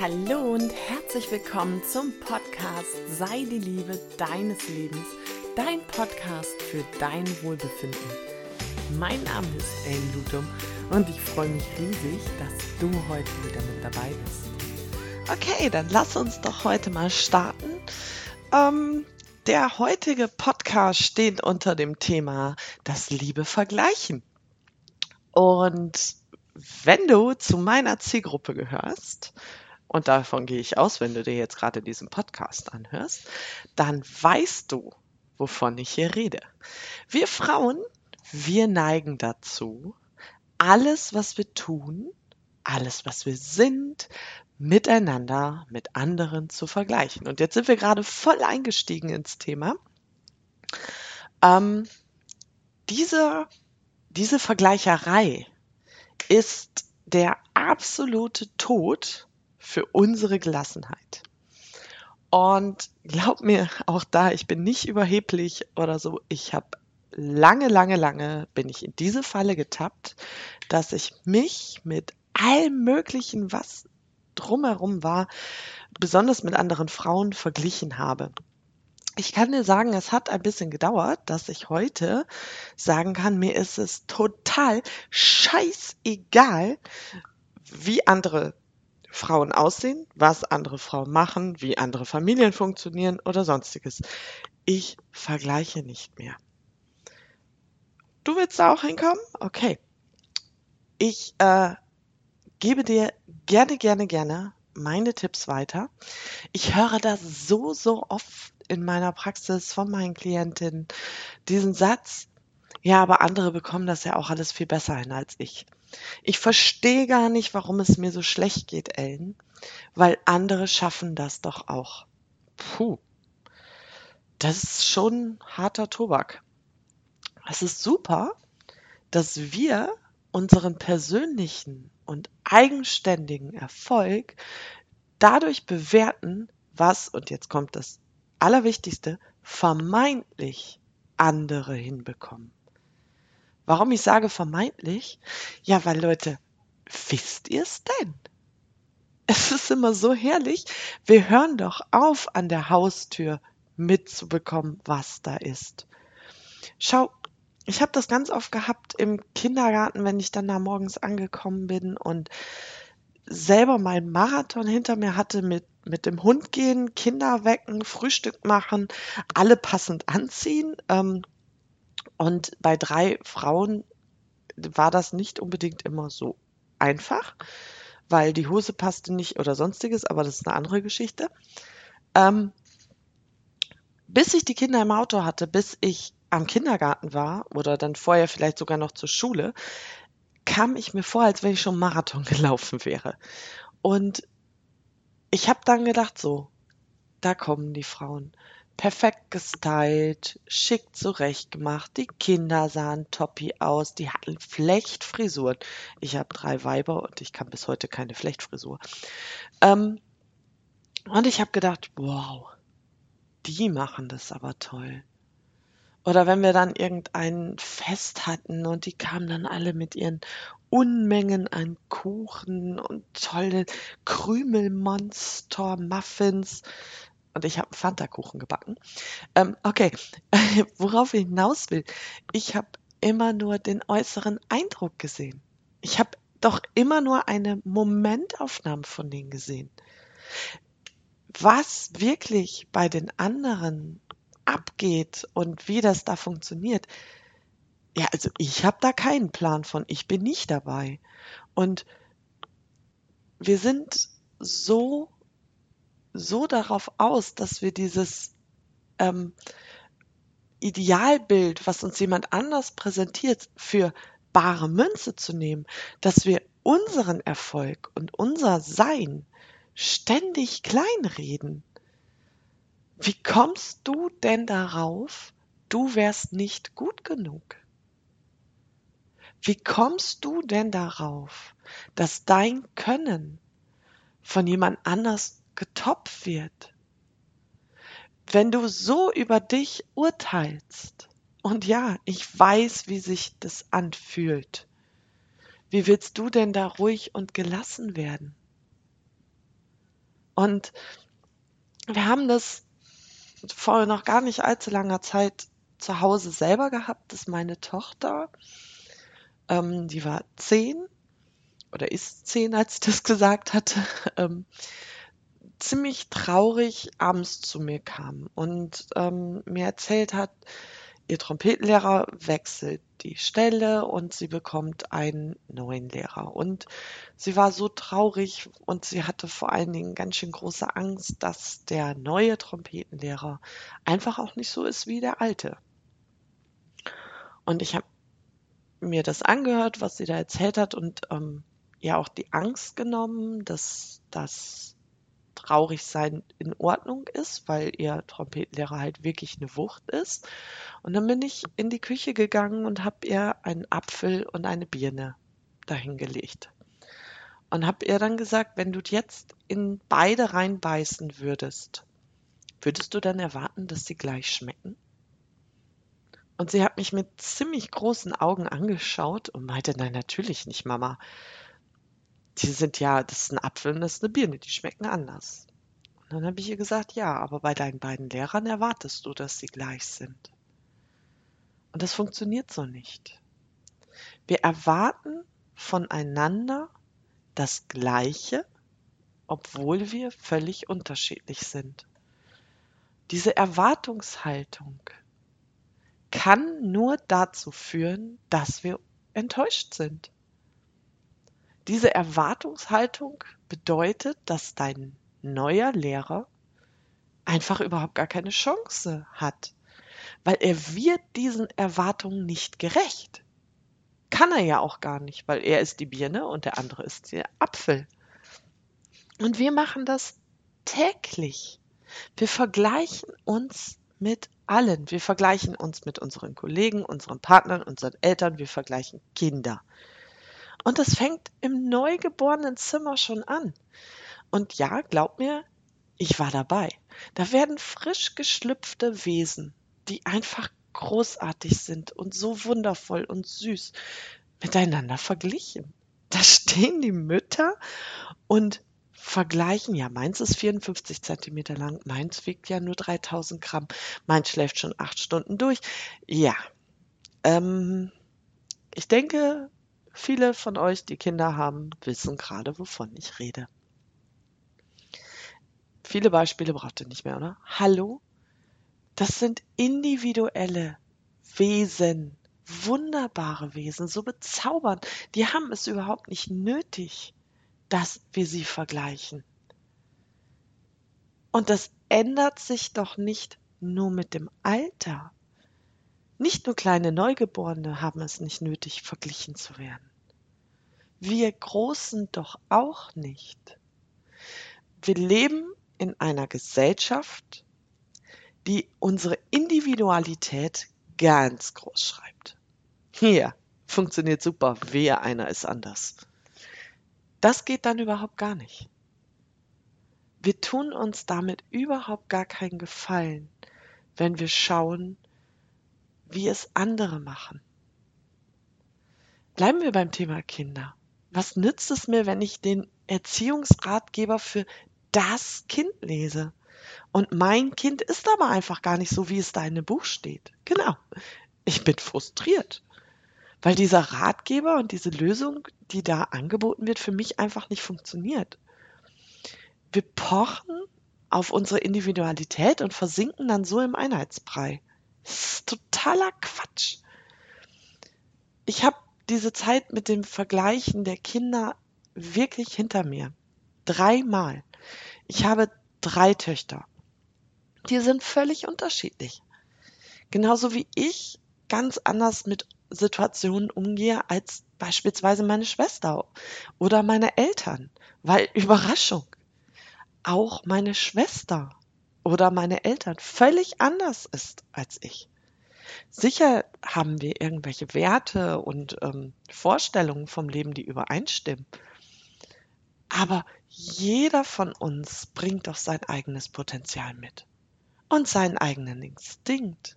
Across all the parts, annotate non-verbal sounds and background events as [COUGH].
Hallo und herzlich willkommen zum Podcast Sei die Liebe deines Lebens, dein Podcast für dein Wohlbefinden. Mein Name ist Ellen Lutum und ich freue mich riesig, dass du heute wieder mit dabei bist. Okay, dann lass uns doch heute mal starten. Ähm, der heutige Podcast steht unter dem Thema das Liebe vergleichen. Und wenn du zu meiner Zielgruppe gehörst, und davon gehe ich aus, wenn du dir jetzt gerade diesen Podcast anhörst, dann weißt du, wovon ich hier rede. Wir Frauen, wir neigen dazu, alles, was wir tun, alles, was wir sind, miteinander, mit anderen zu vergleichen. Und jetzt sind wir gerade voll eingestiegen ins Thema. Ähm, diese, diese Vergleicherei ist der absolute Tod für unsere Gelassenheit. Und glaub mir, auch da, ich bin nicht überheblich oder so. Ich habe lange, lange, lange bin ich in diese Falle getappt, dass ich mich mit allem Möglichen, was drumherum war, besonders mit anderen Frauen verglichen habe. Ich kann dir sagen, es hat ein bisschen gedauert, dass ich heute sagen kann, mir ist es total scheißegal, wie andere Frauen aussehen, was andere Frauen machen, wie andere Familien funktionieren oder sonstiges. Ich vergleiche nicht mehr. Du willst da auch hinkommen? Okay. Ich äh, gebe dir gerne, gerne, gerne meine Tipps weiter. Ich höre das so, so oft in meiner Praxis von meinen Klientinnen, diesen Satz, ja, aber andere bekommen das ja auch alles viel besser hin als ich. Ich verstehe gar nicht, warum es mir so schlecht geht, Ellen, weil andere schaffen das doch auch. Puh, das ist schon harter Tobak. Es ist super, dass wir unseren persönlichen und eigenständigen Erfolg dadurch bewerten, was, und jetzt kommt das Allerwichtigste, vermeintlich andere hinbekommen. Warum ich sage vermeintlich? Ja, weil Leute, wisst ihr es denn? Es ist immer so herrlich. Wir hören doch auf, an der Haustür mitzubekommen, was da ist. Schau, ich habe das ganz oft gehabt im Kindergarten, wenn ich dann da morgens angekommen bin und selber meinen Marathon hinter mir hatte mit, mit dem Hund gehen, Kinder wecken, Frühstück machen, alle passend anziehen. Ähm, und bei drei Frauen war das nicht unbedingt immer so einfach, weil die Hose passte nicht oder sonstiges, aber das ist eine andere Geschichte. Ähm, bis ich die Kinder im Auto hatte, bis ich am Kindergarten war oder dann vorher vielleicht sogar noch zur Schule, kam ich mir vor, als wenn ich schon Marathon [LAUGHS] gelaufen wäre. Und ich habe dann gedacht, so, da kommen die Frauen perfekt gestylt, schick zurechtgemacht. Die Kinder sahen toppi aus, die hatten Flechtfrisuren. Ich habe drei Weiber und ich kann bis heute keine Flechtfrisur. Ähm, und ich habe gedacht, wow, die machen das aber toll. Oder wenn wir dann irgendein Fest hatten und die kamen dann alle mit ihren Unmengen an Kuchen und tolle Krümelmonster, Muffins und ich habe einen Fanta-Kuchen gebacken. Ähm, okay, [LAUGHS] worauf ich hinaus will, ich habe immer nur den äußeren Eindruck gesehen. Ich habe doch immer nur eine Momentaufnahme von denen gesehen. Was wirklich bei den anderen abgeht und wie das da funktioniert, ja, also ich habe da keinen Plan von. Ich bin nicht dabei. Und wir sind so so darauf aus, dass wir dieses ähm, Idealbild, was uns jemand anders präsentiert, für bare Münze zu nehmen, dass wir unseren Erfolg und unser Sein ständig kleinreden. Wie kommst du denn darauf, du wärst nicht gut genug? Wie kommst du denn darauf, dass dein Können von jemand anders getoppt wird, wenn du so über dich urteilst, und ja, ich weiß, wie sich das anfühlt, wie willst du denn da ruhig und gelassen werden? Und wir haben das vor noch gar nicht allzu langer Zeit zu Hause selber gehabt, dass meine Tochter, ähm, die war zehn oder ist zehn, als ich das [LAUGHS] gesagt hatte, ähm, ziemlich traurig abends zu mir kam und ähm, mir erzählt hat, ihr Trompetenlehrer wechselt die Stelle und sie bekommt einen neuen Lehrer. Und sie war so traurig und sie hatte vor allen Dingen ganz schön große Angst, dass der neue Trompetenlehrer einfach auch nicht so ist wie der alte. Und ich habe mir das angehört, was sie da erzählt hat und ähm, ja auch die Angst genommen, dass das traurig sein in Ordnung ist, weil ihr Trompetenlehrer halt wirklich eine Wucht ist. Und dann bin ich in die Küche gegangen und habe ihr einen Apfel und eine Birne dahingelegt. Und habe ihr dann gesagt, wenn du jetzt in beide reinbeißen würdest, würdest du dann erwarten, dass sie gleich schmecken? Und sie hat mich mit ziemlich großen Augen angeschaut und meinte, nein, natürlich nicht, Mama die sind ja, das ist ein Apfel und das ist eine Birne, die schmecken anders. Und dann habe ich ihr gesagt, ja, aber bei deinen beiden Lehrern erwartest du, dass sie gleich sind. Und das funktioniert so nicht. Wir erwarten voneinander das Gleiche, obwohl wir völlig unterschiedlich sind. Diese Erwartungshaltung kann nur dazu führen, dass wir enttäuscht sind. Diese Erwartungshaltung bedeutet, dass dein neuer Lehrer einfach überhaupt gar keine Chance hat, weil er wird diesen Erwartungen nicht gerecht. Kann er ja auch gar nicht, weil er ist die Birne und der andere ist der Apfel. Und wir machen das täglich. Wir vergleichen uns mit allen. Wir vergleichen uns mit unseren Kollegen, unseren Partnern, unseren Eltern, wir vergleichen Kinder. Und das fängt im neugeborenen Zimmer schon an. Und ja, glaub mir, ich war dabei. Da werden frisch geschlüpfte Wesen, die einfach großartig sind und so wundervoll und süß, miteinander verglichen. Da stehen die Mütter und vergleichen, ja, meins ist 54 Zentimeter lang, meins wiegt ja nur 3000 Gramm, meins schläft schon acht Stunden durch. Ja, ähm, ich denke, Viele von euch, die Kinder haben, wissen gerade, wovon ich rede. Viele Beispiele braucht ihr nicht mehr, oder? Hallo? Das sind individuelle Wesen, wunderbare Wesen, so bezaubernd. Die haben es überhaupt nicht nötig, dass wir sie vergleichen. Und das ändert sich doch nicht nur mit dem Alter. Nicht nur kleine Neugeborene haben es nicht nötig, verglichen zu werden. Wir Großen doch auch nicht. Wir leben in einer Gesellschaft, die unsere Individualität ganz groß schreibt. Hier funktioniert super, wer einer ist anders. Das geht dann überhaupt gar nicht. Wir tun uns damit überhaupt gar keinen Gefallen, wenn wir schauen, wie es andere machen. Bleiben wir beim Thema Kinder. Was nützt es mir, wenn ich den Erziehungsratgeber für das Kind lese? Und mein Kind ist aber einfach gar nicht so, wie es da in dem Buch steht. Genau. Ich bin frustriert, weil dieser Ratgeber und diese Lösung, die da angeboten wird, für mich einfach nicht funktioniert. Wir pochen auf unsere Individualität und versinken dann so im Einheitsbrei. Das ist totaler Quatsch. Ich habe diese Zeit mit dem Vergleichen der Kinder wirklich hinter mir. Dreimal. Ich habe drei Töchter. Die sind völlig unterschiedlich. Genauso wie ich ganz anders mit Situationen umgehe als beispielsweise meine Schwester oder meine Eltern. Weil [LAUGHS] Überraschung, auch meine Schwester oder meine Eltern völlig anders ist als ich. Sicher haben wir irgendwelche Werte und ähm, Vorstellungen vom Leben, die übereinstimmen. Aber jeder von uns bringt doch sein eigenes Potenzial mit und seinen eigenen Instinkt.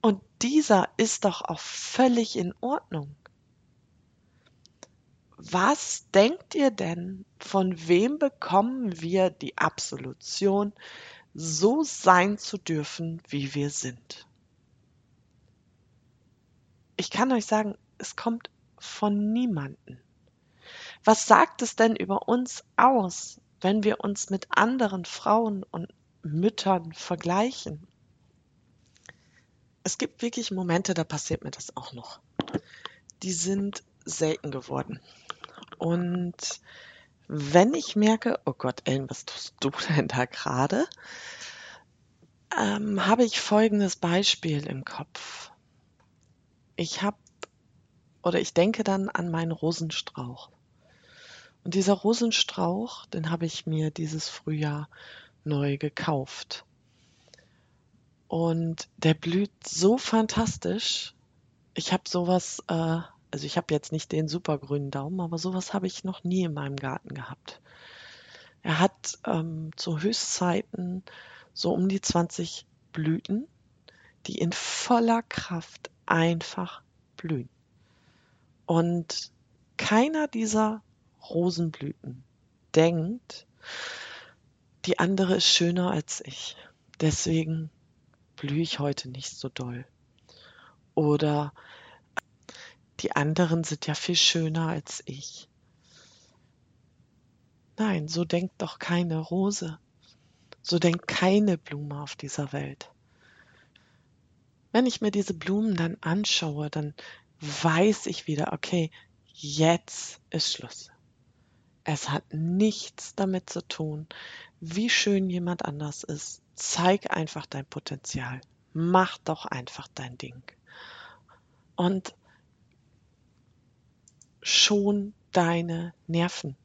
Und dieser ist doch auch völlig in Ordnung. was denkt ihr denn, von wem bekommen wir die Absolution, so sein zu dürfen, wie wir sind? Ich kann euch sagen, es kommt von niemanden. Was sagt es denn über uns aus, wenn wir uns mit anderen Frauen und Müttern vergleichen? Es gibt wirklich Momente, da passiert mir das auch noch. Die sind selten geworden. Und wenn ich merke, oh Gott, Ellen, was tust du denn da gerade? Ähm, habe ich folgendes Beispiel im Kopf. Ich habe oder ich denke dann an meinen Rosenstrauch. Und dieser Rosenstrauch, den habe ich mir dieses Frühjahr neu gekauft. Und der blüht so fantastisch. Ich habe sowas äh, also ich habe jetzt nicht den supergrünen Daumen, aber sowas habe ich noch nie in meinem Garten gehabt. Er hat ähm, zu Höchstzeiten so um die 20 Blüten, die in voller Kraft einfach blühen. Und keiner dieser Rosenblüten denkt, die andere ist schöner als ich. Deswegen blühe ich heute nicht so doll. Oder die anderen sind ja viel schöner als ich. Nein, so denkt doch keine Rose. So denkt keine Blume auf dieser Welt. Wenn ich mir diese Blumen dann anschaue, dann weiß ich wieder, okay, jetzt ist Schluss. Es hat nichts damit zu tun, wie schön jemand anders ist. Zeig einfach dein Potenzial. Mach doch einfach dein Ding. Und schon deine Nerven.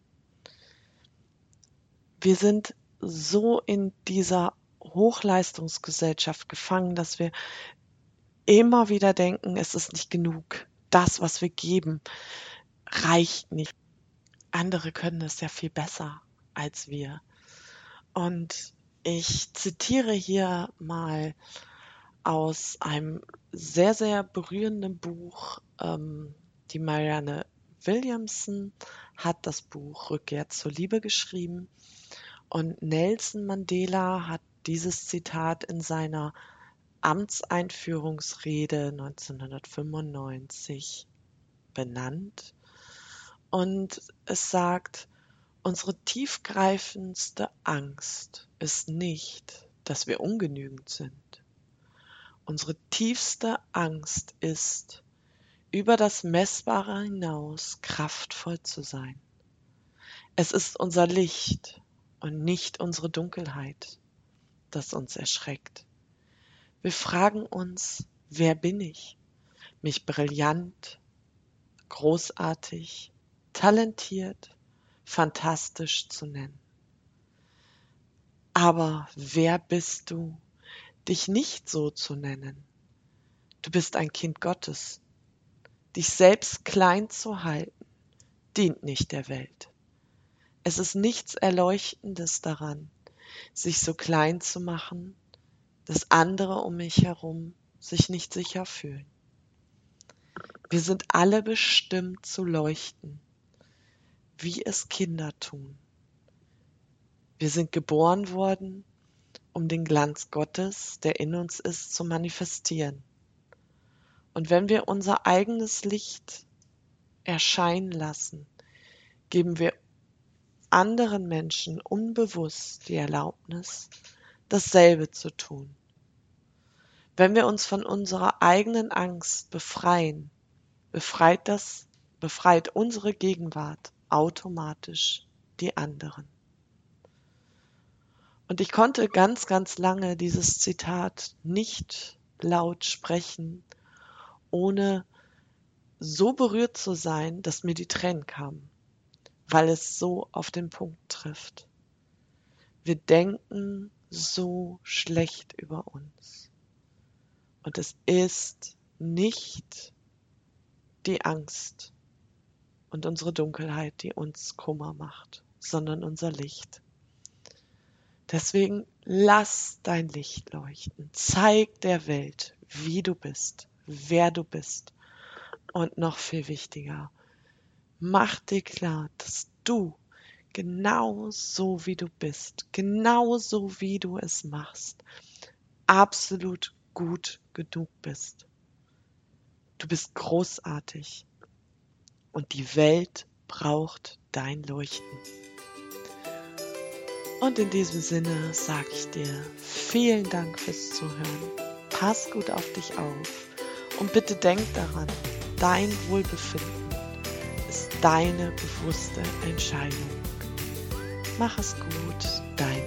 Wir sind so in dieser Hochleistungsgesellschaft gefangen, dass wir immer wieder denken, es ist nicht genug. Das, was wir geben, reicht nicht. Andere können es ja viel besser als wir. Und ich zitiere hier mal aus einem sehr, sehr berührenden Buch, ähm, die Marianne Williamson hat das Buch Rückkehr zur Liebe geschrieben und Nelson Mandela hat dieses Zitat in seiner Amtseinführungsrede 1995 benannt. Und es sagt, unsere tiefgreifendste Angst ist nicht, dass wir ungenügend sind. Unsere tiefste Angst ist, über das Messbare hinaus kraftvoll zu sein. Es ist unser Licht und nicht unsere Dunkelheit, das uns erschreckt. Wir fragen uns, wer bin ich? Mich brillant, großartig, talentiert, fantastisch zu nennen. Aber wer bist du, dich nicht so zu nennen? Du bist ein Kind Gottes, Dich selbst klein zu halten, dient nicht der Welt. Es ist nichts Erleuchtendes daran, sich so klein zu machen, dass andere um mich herum sich nicht sicher fühlen. Wir sind alle bestimmt zu leuchten, wie es Kinder tun. Wir sind geboren worden, um den Glanz Gottes, der in uns ist, zu manifestieren. Und wenn wir unser eigenes Licht erscheinen lassen, geben wir anderen Menschen unbewusst die Erlaubnis, dasselbe zu tun. Wenn wir uns von unserer eigenen Angst befreien, befreit das, befreit unsere Gegenwart automatisch die anderen. Und ich konnte ganz, ganz lange dieses Zitat nicht laut sprechen, ohne so berührt zu sein, dass mir die Tränen kamen, weil es so auf den Punkt trifft. Wir denken so schlecht über uns. Und es ist nicht die Angst und unsere Dunkelheit, die uns Kummer macht, sondern unser Licht. Deswegen lass dein Licht leuchten. Zeig der Welt, wie du bist wer du bist. Und noch viel wichtiger, mach dir klar, dass du genau so wie du bist, genau so wie du es machst, absolut gut genug bist. Du bist großartig und die Welt braucht dein Leuchten. Und in diesem Sinne sage ich dir vielen Dank fürs Zuhören. Pass gut auf dich auf und bitte denk daran, dein Wohlbefinden ist deine bewusste Entscheidung. Mach es gut, Ellen.